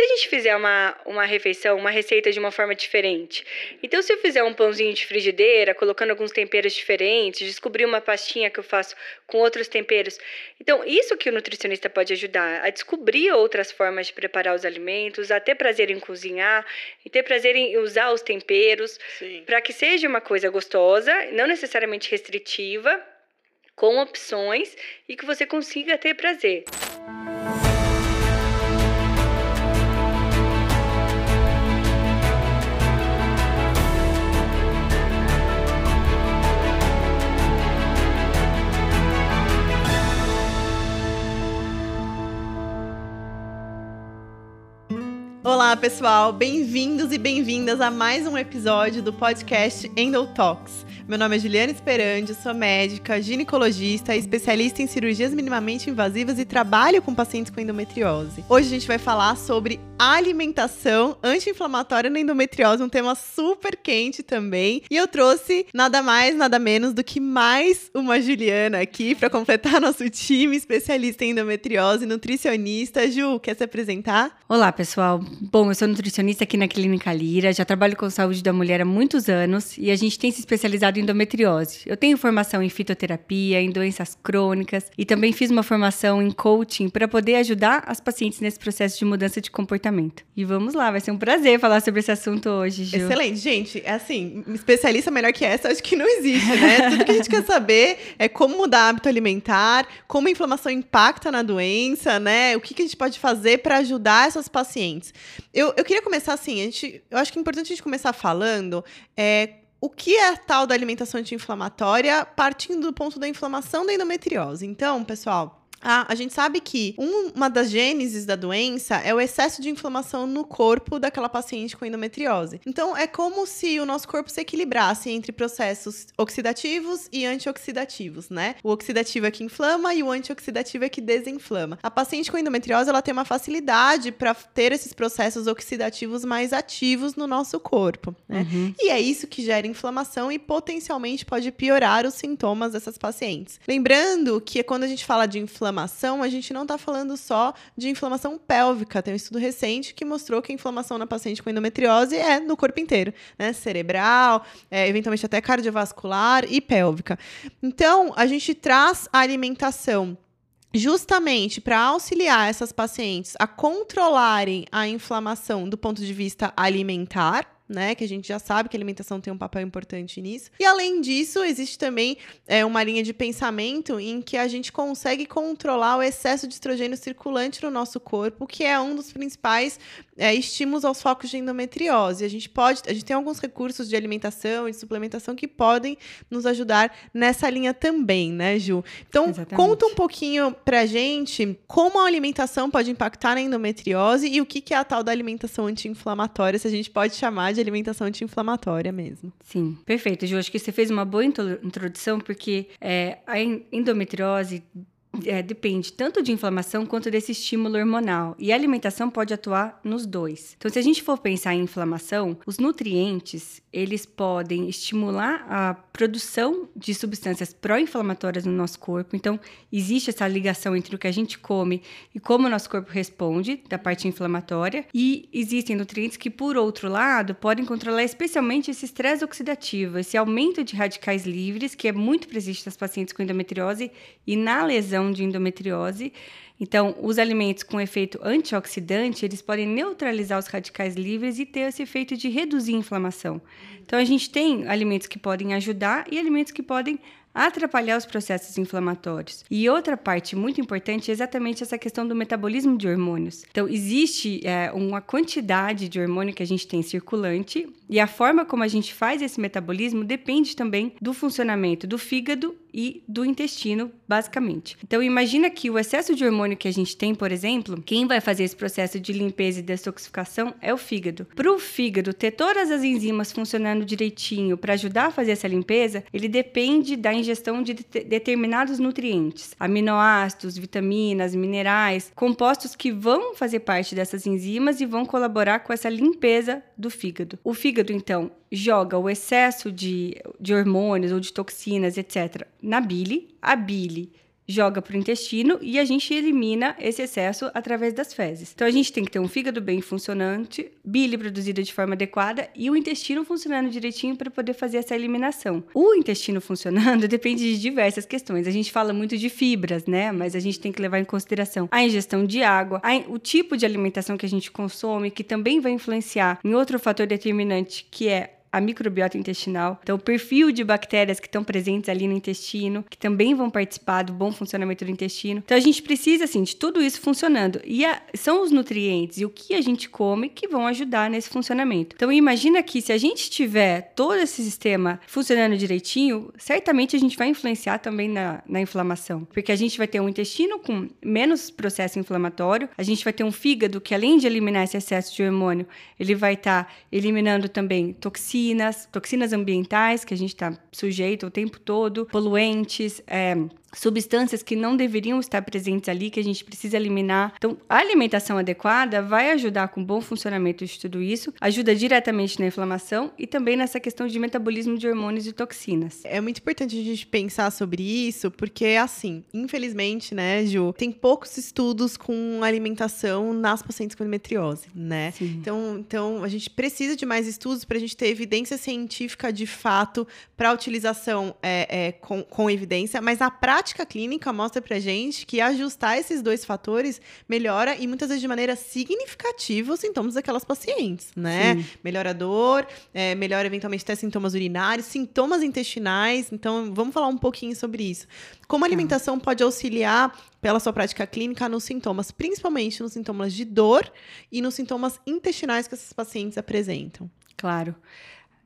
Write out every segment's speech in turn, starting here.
se a gente fizer uma, uma refeição, uma receita de uma forma diferente? Então, se eu fizer um pãozinho de frigideira, colocando alguns temperos diferentes, descobrir uma pastinha que eu faço com outros temperos. Então, isso que o nutricionista pode ajudar a descobrir outras formas de preparar os alimentos, a ter prazer em cozinhar, e ter prazer em usar os temperos, para que seja uma coisa gostosa, não necessariamente restritiva, com opções e que você consiga ter prazer. Olá, pessoal, bem-vindos e bem-vindas a mais um episódio do podcast Endo Talks. Meu nome é Juliana Esperandi, sou médica, ginecologista, especialista em cirurgias minimamente invasivas e trabalho com pacientes com endometriose. Hoje a gente vai falar sobre alimentação anti-inflamatória na endometriose, um tema super quente também. E eu trouxe nada mais, nada menos do que mais uma Juliana aqui para completar nosso time especialista em endometriose, nutricionista. Ju, quer se apresentar? Olá, pessoal. Bom, eu sou nutricionista aqui na Clínica Lira, já trabalho com saúde da mulher há muitos anos e a gente tem se especializado endometriose. Eu tenho formação em fitoterapia, em doenças crônicas e também fiz uma formação em coaching para poder ajudar as pacientes nesse processo de mudança de comportamento. E vamos lá, vai ser um prazer falar sobre esse assunto hoje, Ju. Excelente, gente. É assim, especialista melhor que essa, acho que não existe, né? Tudo que a gente quer saber é como mudar hábito alimentar, como a inflamação impacta na doença, né? O que, que a gente pode fazer para ajudar essas pacientes. Eu, eu queria começar assim, a gente, eu acho que é importante a gente começar falando é, o que é tal da alimentação anti-inflamatória partindo do ponto da inflamação da endometriose. Então, pessoal, ah, a gente sabe que uma das gêneses da doença é o excesso de inflamação no corpo daquela paciente com endometriose. Então, é como se o nosso corpo se equilibrasse entre processos oxidativos e antioxidativos, né? O oxidativo é que inflama e o antioxidativo é que desinflama. A paciente com endometriose, ela tem uma facilidade para ter esses processos oxidativos mais ativos no nosso corpo, né? Uhum. E é isso que gera inflamação e potencialmente pode piorar os sintomas dessas pacientes. Lembrando que quando a gente fala de inflamação, inflamação, a gente não está falando só de inflamação pélvica. Tem um estudo recente que mostrou que a inflamação na paciente com endometriose é no corpo inteiro, né? Cerebral, é, eventualmente até cardiovascular e pélvica. Então, a gente traz a alimentação justamente para auxiliar essas pacientes a controlarem a inflamação do ponto de vista alimentar, né? Que a gente já sabe que a alimentação tem um papel importante nisso. E além disso, existe também é, uma linha de pensamento em que a gente consegue controlar o excesso de estrogênio circulante no nosso corpo, que é um dos principais é, estímulos aos focos de endometriose. A gente pode, a gente tem alguns recursos de alimentação e de suplementação que podem nos ajudar nessa linha também, né, Ju? Então, Exatamente. conta um pouquinho pra gente como a alimentação pode impactar na endometriose e o que, que é a tal da alimentação anti-inflamatória, se a gente pode chamar de alimentação anti-inflamatória mesmo. Sim, perfeito, Ju. Acho que você fez uma boa introdução, porque é, a endometriose é, depende tanto de inflamação quanto desse estímulo hormonal. E a alimentação pode atuar nos dois. Então, se a gente for pensar em inflamação, os nutrientes, eles podem estimular a produção de substâncias pró-inflamatórias no nosso corpo. Então, existe essa ligação entre o que a gente come e como o nosso corpo responde da parte inflamatória. E existem nutrientes que, por outro lado, podem controlar especialmente esse estresse oxidativo, esse aumento de radicais livres, que é muito presente nas pacientes com endometriose e na lesão de endometriose. Então, os alimentos com efeito antioxidante, eles podem neutralizar os radicais livres e ter esse efeito de reduzir a inflamação. Então, a gente tem alimentos que podem ajudar e alimentos que podem atrapalhar os processos inflamatórios. E outra parte muito importante é exatamente essa questão do metabolismo de hormônios. Então, existe é, uma quantidade de hormônio que a gente tem circulante e a forma como a gente faz esse metabolismo depende também do funcionamento do fígado e do intestino, basicamente. Então, imagina que o excesso de hormônio que a gente tem, por exemplo, quem vai fazer esse processo de limpeza e detoxificação é o fígado. Para o fígado ter todas as enzimas funcionando direitinho para ajudar a fazer essa limpeza, ele depende da ingestão de determinados nutrientes, aminoácidos, vitaminas, minerais, compostos que vão fazer parte dessas enzimas e vão colaborar com essa limpeza do fígado. O fígado, então, joga o excesso de, de hormônios ou de toxinas, etc., na bile. A bile joga para o intestino e a gente elimina esse excesso através das fezes. Então a gente tem que ter um fígado bem funcionante, bile produzida de forma adequada e o intestino funcionando direitinho para poder fazer essa eliminação. O intestino funcionando depende de diversas questões. A gente fala muito de fibras, né? Mas a gente tem que levar em consideração a ingestão de água, a, o tipo de alimentação que a gente consome, que também vai influenciar em outro fator determinante, que é a microbiota intestinal, então o perfil de bactérias que estão presentes ali no intestino, que também vão participar do bom funcionamento do intestino. Então a gente precisa assim de tudo isso funcionando. E a, são os nutrientes e o que a gente come que vão ajudar nesse funcionamento. Então imagina que se a gente tiver todo esse sistema funcionando direitinho, certamente a gente vai influenciar também na, na inflamação, porque a gente vai ter um intestino com menos processo inflamatório, a gente vai ter um fígado que além de eliminar esse excesso de hormônio, ele vai estar tá eliminando também toxinas toxinas, toxinas ambientais que a gente está sujeito o tempo todo, poluentes, é, substâncias que não deveriam estar presentes ali, que a gente precisa eliminar. Então, a alimentação adequada vai ajudar com o bom funcionamento de tudo isso, ajuda diretamente na inflamação e também nessa questão de metabolismo de hormônios e toxinas. É muito importante a gente pensar sobre isso, porque assim, infelizmente, né, Ju, tem poucos estudos com alimentação nas pacientes com endometriose, né? Sim. Então, então, a gente precisa de mais estudos para a gente ter evidência científica de fato para utilização é, é, com, com evidência, mas a prática prática clínica mostra pra gente que ajustar esses dois fatores melhora e muitas vezes de maneira significativa os sintomas daquelas pacientes, né? Sim. Melhora a dor, é, melhora eventualmente até sintomas urinários, sintomas intestinais. Então, vamos falar um pouquinho sobre isso. Como a tá. alimentação ah. pode auxiliar pela sua prática clínica nos sintomas, principalmente nos sintomas de dor e nos sintomas intestinais que esses pacientes apresentam. Claro.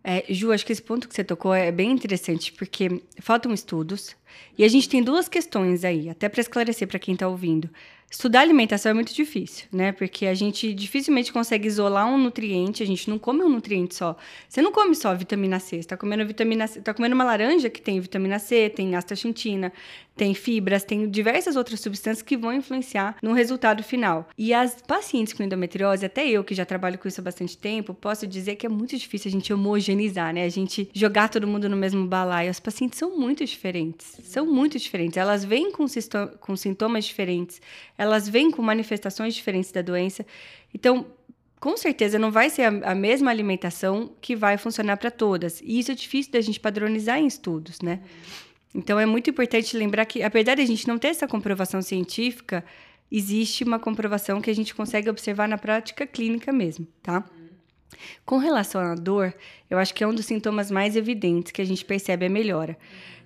É, Ju, acho que esse ponto que você tocou é bem interessante, porque faltam estudos e a gente tem duas questões aí, até para esclarecer para quem está ouvindo. Estudar alimentação é muito difícil, né? Porque a gente dificilmente consegue isolar um nutriente, a gente não come um nutriente só. Você não come só vitamina C, você tá comendo vitamina C, tá comendo uma laranja que tem vitamina C, tem astaxantina, tem fibras, tem diversas outras substâncias que vão influenciar no resultado final. E as pacientes com endometriose, até eu que já trabalho com isso há bastante tempo, posso dizer que é muito difícil a gente homogeneizar, né? A gente jogar todo mundo no mesmo balaio. As pacientes são muito diferentes, são muito diferentes. Elas vêm com, com sintomas diferentes, elas vêm com manifestações diferentes da doença. Então, com certeza não vai ser a, a mesma alimentação que vai funcionar para todas. E isso é difícil da gente padronizar em estudos, né? Então é muito importante lembrar que, apesar de a gente não ter essa comprovação científica, existe uma comprovação que a gente consegue observar na prática clínica mesmo, tá? Com relação à dor, eu acho que é um dos sintomas mais evidentes que a gente percebe a melhora.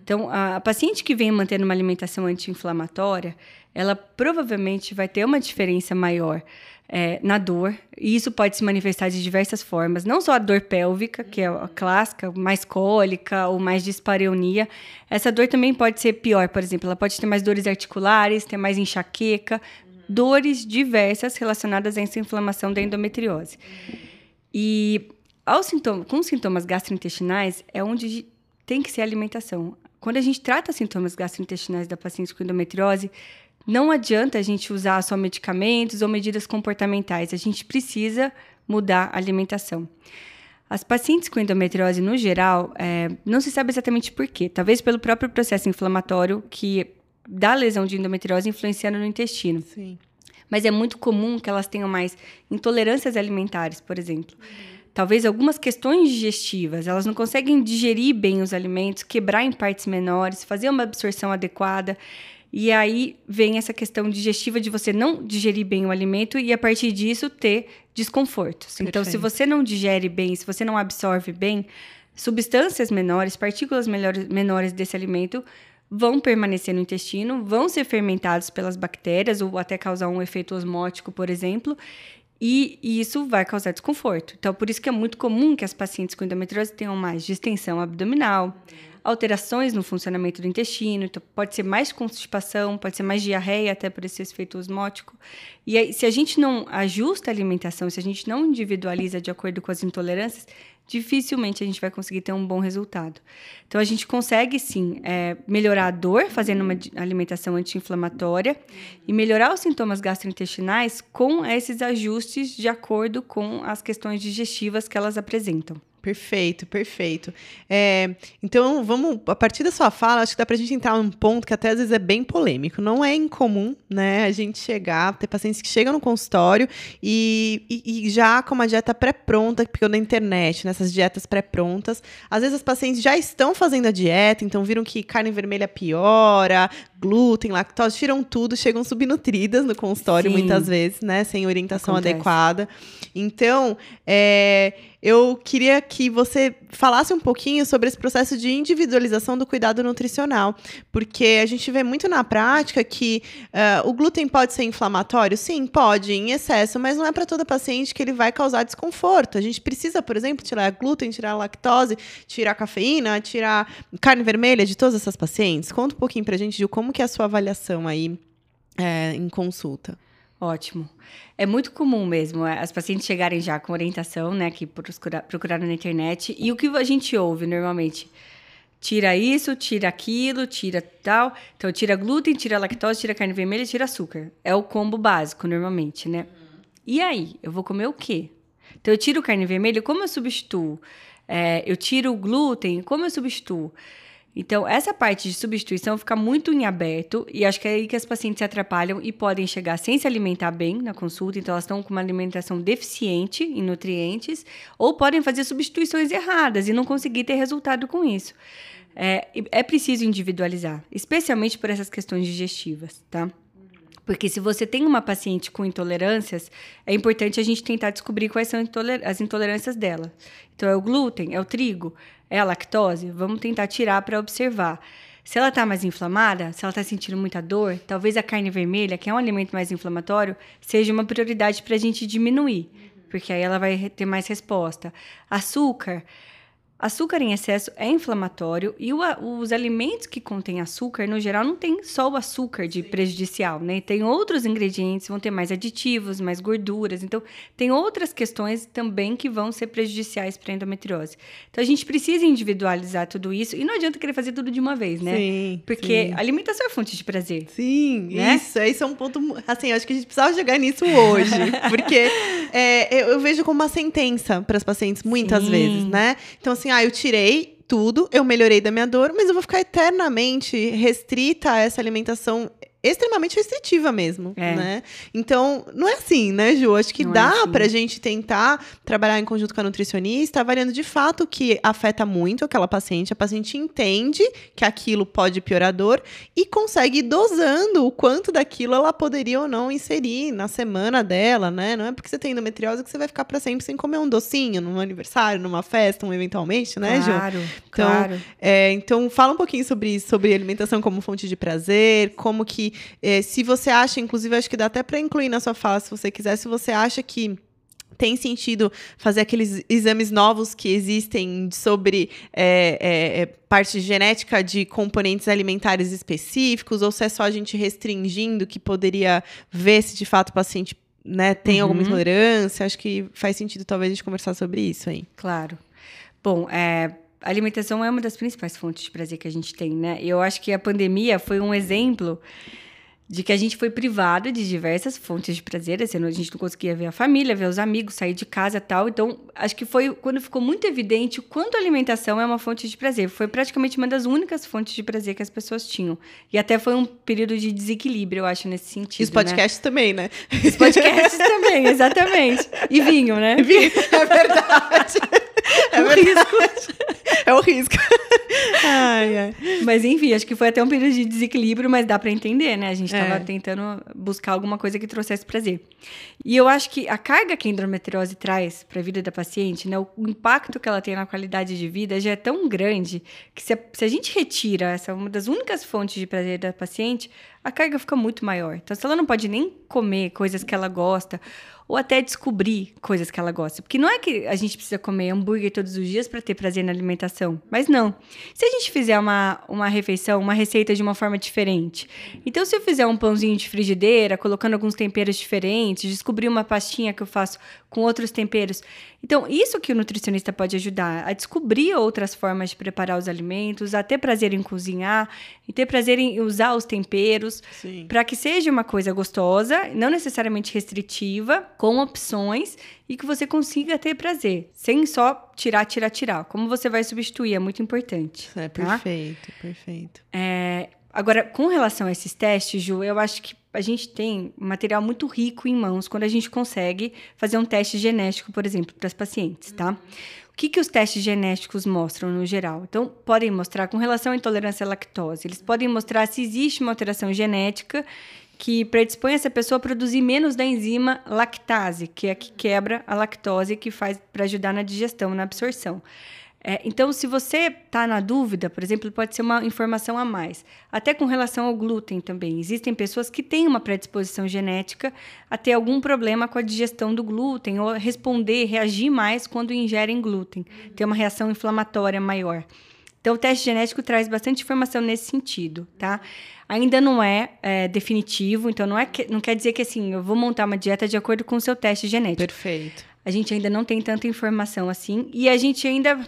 Então, a, a paciente que vem mantendo uma alimentação anti-inflamatória, ela provavelmente vai ter uma diferença maior é, na dor. E isso pode se manifestar de diversas formas. Não só a dor pélvica, que é a clássica, mais cólica ou mais dispareunia. Essa dor também pode ser pior, por exemplo. Ela pode ter mais dores articulares, ter mais enxaqueca, dores diversas relacionadas a essa inflamação da endometriose. E ao sintoma, com sintomas gastrointestinais é onde tem que ser a alimentação. Quando a gente trata sintomas gastrointestinais da paciente com endometriose, não adianta a gente usar só medicamentos ou medidas comportamentais, a gente precisa mudar a alimentação. As pacientes com endometriose, no geral, é, não se sabe exatamente por quê. Talvez pelo próprio processo inflamatório que dá lesão de endometriose influenciando no intestino. Sim. Mas é muito comum que elas tenham mais intolerâncias alimentares, por exemplo. Uhum. Talvez algumas questões digestivas, elas não conseguem digerir bem os alimentos, quebrar em partes menores, fazer uma absorção adequada. E aí vem essa questão digestiva de você não digerir bem o alimento e a partir disso ter desconfortos. Perfeito. Então, se você não digere bem, se você não absorve bem, substâncias menores, partículas menores desse alimento vão permanecer no intestino, vão ser fermentados pelas bactérias ou até causar um efeito osmótico, por exemplo, e, isso vai causar desconforto. Então, por isso que é muito comum que as pacientes com endometriose tenham mais distensão abdominal, alterações no funcionamento do intestino, então pode ser mais constipação, pode ser mais diarreia, até por esse efeito osmótico. E aí, se a gente não ajusta a alimentação, se a gente não individualiza de acordo com as intolerâncias, dificilmente a gente vai conseguir ter um bom resultado. Então, a gente consegue sim é, melhorar a dor fazendo uma alimentação anti-inflamatória e melhorar os sintomas gastrointestinais com esses ajustes de acordo com as questões digestivas que elas apresentam. Perfeito, perfeito. É, então, vamos, a partir da sua fala, acho que dá pra gente entrar num ponto que até às vezes é bem polêmico. Não é incomum, né, a gente chegar, ter pacientes que chegam no consultório e, e, e já com uma dieta pré-pronta, porque eu na internet, nessas dietas pré-prontas, às vezes as pacientes já estão fazendo a dieta, então viram que carne vermelha piora, glúten, lactose, tiram tudo, chegam subnutridas no consultório Sim. muitas vezes, né, sem orientação Acontece. adequada. Então, é, eu queria que você falasse um pouquinho sobre esse processo de individualização do cuidado nutricional, porque a gente vê muito na prática que uh, o glúten pode ser inflamatório, sim, pode, em excesso, mas não é para toda paciente que ele vai causar desconforto. A gente precisa, por exemplo, tirar glúten, tirar lactose, tirar cafeína, tirar carne vermelha de todas essas pacientes. Conta um pouquinho para a gente de como que é a sua avaliação aí é, em consulta. Ótimo. É muito comum mesmo é, as pacientes chegarem já com orientação, né, que procura, procuraram na internet. E o que a gente ouve normalmente? Tira isso, tira aquilo, tira tal. Então, tira glúten, tira lactose, tira carne vermelha, tira açúcar. É o combo básico, normalmente, né? E aí, eu vou comer o quê? Então, eu tiro carne vermelha, como eu substituo? É, eu tiro o glúten, como eu substituo? Então, essa parte de substituição fica muito em aberto e acho que é aí que as pacientes se atrapalham e podem chegar sem se alimentar bem na consulta, então elas estão com uma alimentação deficiente em nutrientes, ou podem fazer substituições erradas e não conseguir ter resultado com isso. É, é preciso individualizar, especialmente por essas questões digestivas, tá? Porque se você tem uma paciente com intolerâncias, é importante a gente tentar descobrir quais são as intolerâncias dela. Então, é o glúten, é o trigo, é a lactose? Vamos tentar tirar para observar. Se ela está mais inflamada, se ela está sentindo muita dor, talvez a carne vermelha, que é um alimento mais inflamatório, seja uma prioridade para a gente diminuir, porque aí ela vai ter mais resposta. Açúcar, Açúcar em excesso é inflamatório e o, os alimentos que contêm açúcar, no geral, não tem só o açúcar de prejudicial, né? Tem outros ingredientes, vão ter mais aditivos, mais gorduras. Então, tem outras questões também que vão ser prejudiciais para a endometriose. Então, a gente precisa individualizar tudo isso e não adianta querer fazer tudo de uma vez, né? Sim. Porque sim. alimentação é fonte de prazer. Sim, né? isso. Isso é um ponto. Assim, acho que a gente precisava chegar nisso hoje. porque é, eu, eu, vejo como uma sentença para as pacientes muitas sim. vezes, né? Então, assim, assim, ah, eu tirei tudo, eu melhorei da minha dor, mas eu vou ficar eternamente restrita a essa alimentação extremamente restritiva mesmo, é. né? Então, não é assim, né, Ju? Acho que não é dá é assim. pra gente tentar trabalhar em conjunto com a nutricionista, avaliando de fato o que afeta muito aquela paciente. A paciente entende que aquilo pode piorar a dor e consegue ir dosando o quanto daquilo ela poderia ou não inserir na semana dela, né? Não é porque você tem endometriose que você vai ficar para sempre sem comer um docinho num aniversário, numa festa, um eventualmente, né, Ju? Claro, então, claro. É, então, fala um pouquinho sobre isso, sobre alimentação como fonte de prazer, como que é, se você acha, inclusive, acho que dá até para incluir na sua fala, se você quiser, se você acha que tem sentido fazer aqueles exames novos que existem sobre é, é, é, parte genética de componentes alimentares específicos, ou se é só a gente restringindo que poderia ver se de fato o paciente né, tem uhum. alguma intolerância. Acho que faz sentido talvez a gente conversar sobre isso aí. Claro. Bom, é, a alimentação é uma das principais fontes de prazer que a gente tem, né? Eu acho que a pandemia foi um exemplo de que a gente foi privado de diversas fontes de prazer, assim, a gente não conseguia ver a família, ver os amigos, sair de casa tal. Então, acho que foi quando ficou muito evidente o quanto a alimentação é uma fonte de prazer. Foi praticamente uma das únicas fontes de prazer que as pessoas tinham. E até foi um período de desequilíbrio, eu acho, nesse sentido. E os podcasts né? também, né? Os podcasts também, exatamente. E vinho, né? Vinho, é verdade. É o risco. É o risco. Ai, ai. Mas enfim, acho que foi até um período de desequilíbrio, mas dá para entender, né? A gente estava é. tentando buscar alguma coisa que trouxesse prazer. E eu acho que a carga que a endometriose traz para a vida da paciente, né? O impacto que ela tem na qualidade de vida já é tão grande que se a, se a gente retira essa uma das únicas fontes de prazer da paciente, a carga fica muito maior. Então, se ela não pode nem comer coisas que ela gosta ou até descobrir coisas que ela gosta. Porque não é que a gente precisa comer hambúrguer todos os dias para ter prazer na alimentação, mas não. Se a gente fizer uma, uma refeição, uma receita de uma forma diferente. Então, se eu fizer um pãozinho de frigideira, colocando alguns temperos diferentes, descobrir uma pastinha que eu faço com outros temperos. Então, isso que o nutricionista pode ajudar a descobrir outras formas de preparar os alimentos, a ter prazer em cozinhar, e ter prazer em usar os temperos, para que seja uma coisa gostosa, não necessariamente restritiva, com opções e que você consiga ter prazer, sem só tirar, tirar, tirar. Como você vai substituir é muito importante. É tá? perfeito, perfeito. É, agora, com relação a esses testes, Ju, eu acho que a gente tem material muito rico em mãos quando a gente consegue fazer um teste genético, por exemplo, para as pacientes, tá? O que, que os testes genéticos mostram no geral? Então, podem mostrar com relação à intolerância à lactose. Eles podem mostrar se existe uma alteração genética que predispõe essa pessoa a produzir menos da enzima lactase, que é a que quebra a lactose que faz para ajudar na digestão, na absorção. É, então, se você está na dúvida, por exemplo, pode ser uma informação a mais. Até com relação ao glúten também. Existem pessoas que têm uma predisposição genética a ter algum problema com a digestão do glúten, ou responder, reagir mais quando ingerem glúten, ter uma reação inflamatória maior. Então, o teste genético traz bastante informação nesse sentido, tá? Ainda não é, é definitivo, então não, é que, não quer dizer que assim, eu vou montar uma dieta de acordo com o seu teste genético. Perfeito. A gente ainda não tem tanta informação assim, e a gente ainda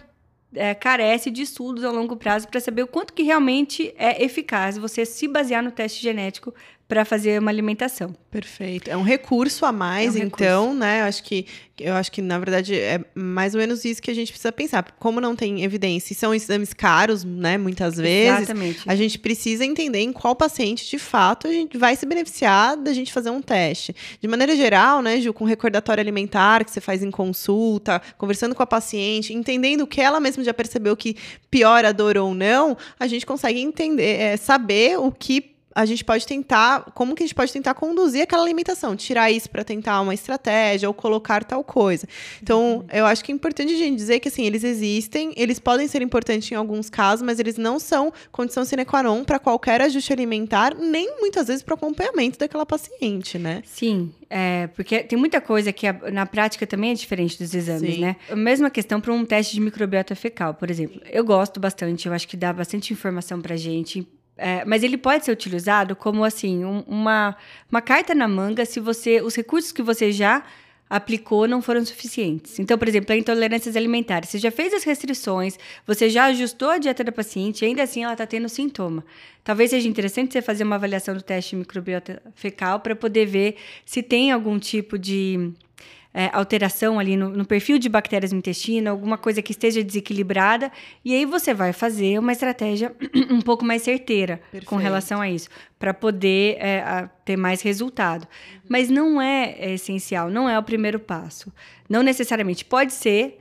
é, carece de estudos a longo prazo para saber o quanto que realmente é eficaz você se basear no teste genético para fazer uma alimentação. Perfeito. É um recurso a mais, é um então, recurso. né? Eu acho que eu acho que na verdade é mais ou menos isso que a gente precisa pensar. Como não tem evidência, e são exames caros, né? Muitas vezes. Exatamente. A gente precisa entender em qual paciente de fato a gente vai se beneficiar da gente fazer um teste. De maneira geral, né, Ju, com recordatório alimentar que você faz em consulta, conversando com a paciente, entendendo que ela mesma já percebeu que piora a dor ou não, a gente consegue entender, é, saber o que a gente pode tentar, como que a gente pode tentar conduzir aquela alimentação, tirar isso para tentar uma estratégia ou colocar tal coisa. Então, uhum. eu acho que é importante a gente dizer que assim, eles existem, eles podem ser importantes em alguns casos, mas eles não são condição sine qua non para qualquer ajuste alimentar, nem muitas vezes para o acompanhamento daquela paciente, né? Sim, é, porque tem muita coisa que na prática também é diferente dos exames, Sim. né? A mesma questão para um teste de microbiota fecal, por exemplo. Eu gosto bastante, eu acho que dá bastante informação para gente é, mas ele pode ser utilizado como assim um, uma, uma carta na manga se você os recursos que você já aplicou não foram suficientes. Então, por exemplo, a intolerâncias alimentares. Você já fez as restrições, você já ajustou a dieta da paciente, ainda assim ela está tendo sintoma. Talvez seja interessante você fazer uma avaliação do teste de microbiota fecal para poder ver se tem algum tipo de é, alteração ali no, no, perfil de bactérias no intestino, alguma coisa que esteja desequilibrada, e aí você vai fazer uma estratégia um pouco mais certeira Perfeito. com relação a isso, para poder é, a, ter mais resultado. Mas não é, é essencial, não é o primeiro passo. Não necessariamente pode ser.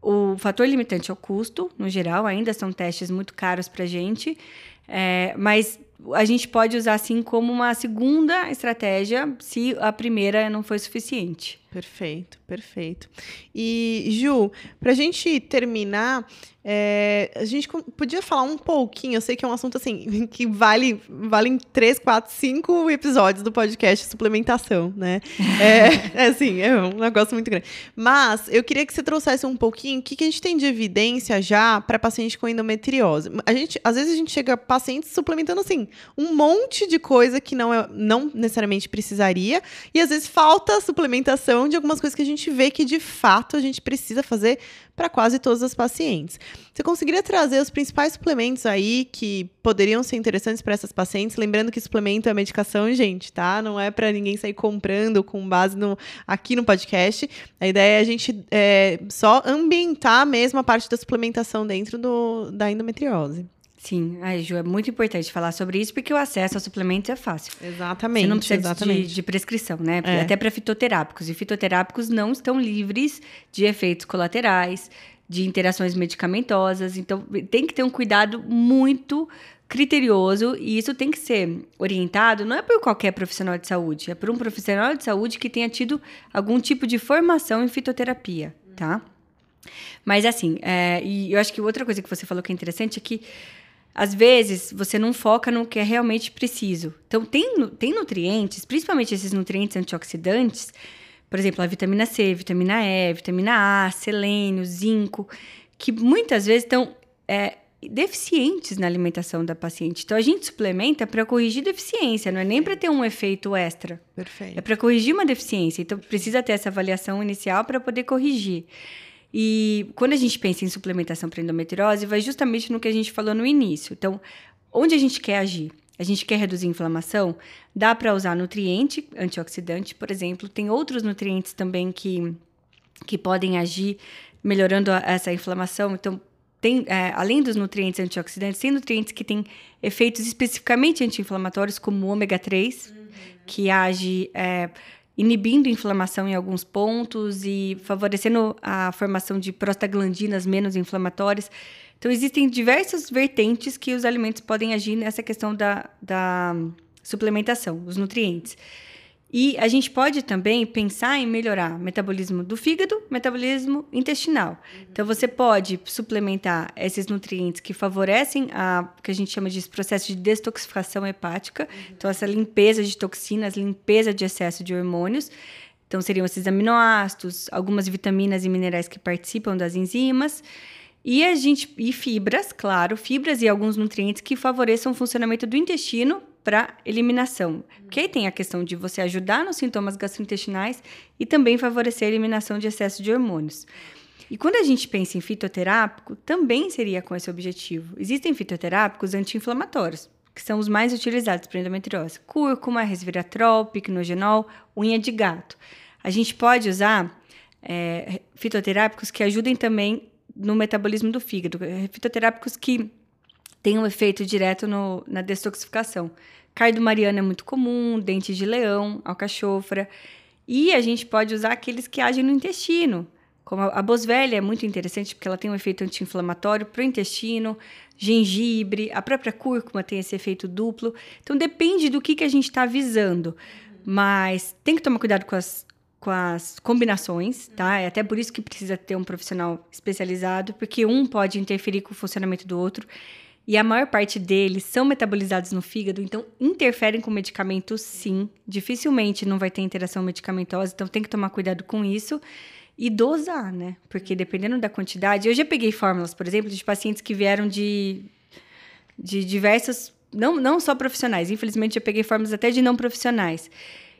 O fator limitante é o custo, no geral, ainda são testes muito caros para a gente, é, mas a gente pode usar assim como uma segunda estratégia se a primeira não foi suficiente. Perfeito, perfeito. E, Ju, para a gente terminar, é, a gente podia falar um pouquinho, eu sei que é um assunto assim, que vale, vale em três, quatro, cinco episódios do podcast suplementação, né? É, é assim, é um negócio muito grande. Mas eu queria que você trouxesse um pouquinho o que, que a gente tem de evidência já para paciente com endometriose. A gente, às vezes a gente chega a pacientes suplementando assim, um monte de coisa que não, é, não necessariamente precisaria, e às vezes falta suplementação de algumas coisas que a gente vê que de fato a gente precisa fazer para quase todas as pacientes. Você conseguiria trazer os principais suplementos aí que poderiam ser interessantes para essas pacientes? Lembrando que suplemento é medicação, gente, tá? Não é para ninguém sair comprando com base no, aqui no podcast. A ideia é a gente é, só ambientar mesmo a parte da suplementação dentro do, da endometriose. Sim, ai, Ju, é muito importante falar sobre isso porque o acesso a suplementos é fácil. Exatamente. Você não precisa exatamente. De, de, prescrição, né? É. Até para fitoterápicos. E fitoterápicos não estão livres de efeitos colaterais, de interações medicamentosas. Então, tem que ter um cuidado muito criterioso e isso tem que ser orientado não é por qualquer profissional de saúde, é por um profissional de saúde que tenha tido algum tipo de formação em fitoterapia, tá? Mas assim, é, e eu acho que outra coisa que você falou que é interessante é que às vezes você não foca no que é realmente preciso. Então, tem, tem nutrientes, principalmente esses nutrientes antioxidantes, por exemplo, a vitamina C, vitamina E, vitamina A, selênio, zinco, que muitas vezes estão é, deficientes na alimentação da paciente. Então a gente suplementa para corrigir deficiência, não é nem para ter um efeito extra. Perfeito. É para corrigir uma deficiência. Então precisa ter essa avaliação inicial para poder corrigir. E quando a gente pensa em suplementação para endometriose, vai justamente no que a gente falou no início. Então, onde a gente quer agir? A gente quer reduzir a inflamação? Dá para usar nutriente, antioxidante, por exemplo. Tem outros nutrientes também que, que podem agir melhorando a, essa inflamação. Então, tem, é, além dos nutrientes antioxidantes, tem nutrientes que têm efeitos especificamente anti-inflamatórios, como o ômega 3, uhum. que age é, inibindo inflamação em alguns pontos e favorecendo a formação de prostaglandinas menos inflamatórias. Então, existem diversas vertentes que os alimentos podem agir nessa questão da, da suplementação, os nutrientes. E a gente pode também pensar em melhorar o metabolismo do fígado, metabolismo intestinal. Uhum. Então você pode suplementar esses nutrientes que favorecem a que a gente chama de processo de detoxificação hepática, uhum. então essa limpeza de toxinas, limpeza de excesso de hormônios. Então seriam esses aminoácidos, algumas vitaminas e minerais que participam das enzimas. E a gente e fibras, claro, fibras e alguns nutrientes que favoreçam o funcionamento do intestino para eliminação. Porque tem a questão de você ajudar nos sintomas gastrointestinais e também favorecer a eliminação de excesso de hormônios. E quando a gente pensa em fitoterápico, também seria com esse objetivo. Existem fitoterápicos anti-inflamatórios, que são os mais utilizados para endometriose: cúrcuma, resveratrol, picnogenol, unha de gato. A gente pode usar é, fitoterápicos que ajudem também no metabolismo do fígado, fitoterápicos que têm um efeito direto no, na detoxificação. Cardo mariana é muito comum, dente de leão, alcachofra. E a gente pode usar aqueles que agem no intestino. Como a boswellia é muito interessante porque ela tem um efeito anti-inflamatório para o intestino, gengibre, a própria cúrcuma tem esse efeito duplo. Então depende do que, que a gente está visando. Mas tem que tomar cuidado com as, com as combinações, tá? É até por isso que precisa ter um profissional especializado, porque um pode interferir com o funcionamento do outro e a maior parte deles são metabolizados no fígado, então interferem com medicamentos sim. Dificilmente não vai ter interação medicamentosa, então tem que tomar cuidado com isso e dosar, né? Porque dependendo da quantidade. Eu já peguei fórmulas, por exemplo, de pacientes que vieram de, de diversas. Não, não só profissionais, infelizmente eu peguei fórmulas até de não profissionais.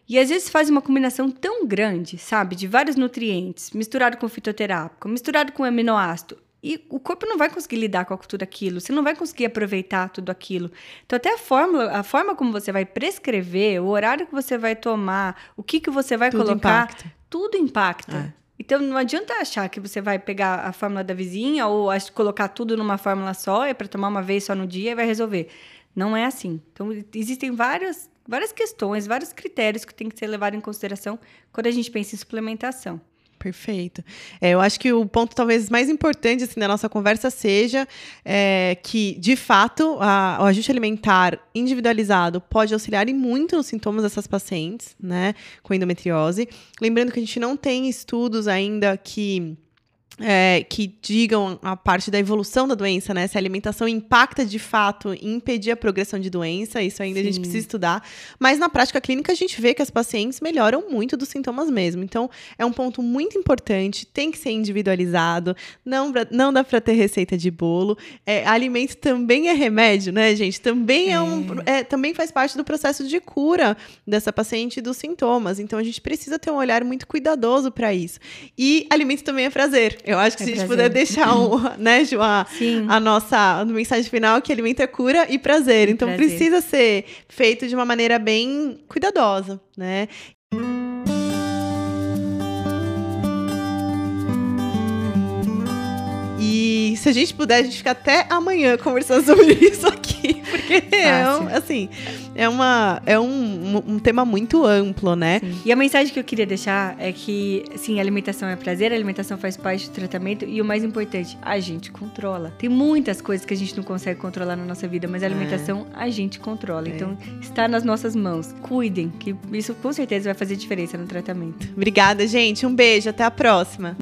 E às vezes faz uma combinação tão grande, sabe, de vários nutrientes, misturado com fitoterápico, misturado com aminoácido, e o corpo não vai conseguir lidar com tudo aquilo, você não vai conseguir aproveitar tudo aquilo. Então, até a fórmula, a forma como você vai prescrever, o horário que você vai tomar, o que, que você vai tudo colocar, impacta. tudo impacta. É. Então, não adianta achar que você vai pegar a fórmula da vizinha ou colocar tudo numa fórmula só, é para tomar uma vez só no dia e vai resolver. Não é assim. Então, existem várias, várias questões, vários critérios que tem que ser levado em consideração quando a gente pensa em suplementação. Perfeito. É, eu acho que o ponto talvez mais importante assim, da nossa conversa seja é, que, de fato, a, o ajuste alimentar individualizado pode auxiliar e muito nos sintomas dessas pacientes, né, com endometriose. Lembrando que a gente não tem estudos ainda que é, que digam a parte da evolução da doença, né? Se a alimentação impacta de fato em impedir a progressão de doença, isso ainda Sim. a gente precisa estudar. Mas na prática clínica a gente vê que as pacientes melhoram muito dos sintomas mesmo. Então é um ponto muito importante, tem que ser individualizado, não, não dá para ter receita de bolo. É, alimento também é remédio, né, gente? Também é, é um, é, também faz parte do processo de cura dessa paciente dos sintomas. Então a gente precisa ter um olhar muito cuidadoso para isso. E alimento também é prazer. Eu acho que é se a gente puder deixar, um, né, Ju, a, a nossa mensagem final, que alimento é cura e prazer. Então prazer. precisa ser feito de uma maneira bem cuidadosa, né? E se a gente puder, a gente fica até amanhã conversando sobre isso aqui. Porque é, um, assim, é, uma, é um, um tema muito amplo, né? Sim. E a mensagem que eu queria deixar é que, sim, alimentação é prazer, alimentação faz parte do tratamento e o mais importante, a gente controla. Tem muitas coisas que a gente não consegue controlar na nossa vida, mas a alimentação é. a gente controla. É. Então, está nas nossas mãos. Cuidem, que isso com certeza vai fazer diferença no tratamento. Obrigada, gente. Um beijo. Até a próxima.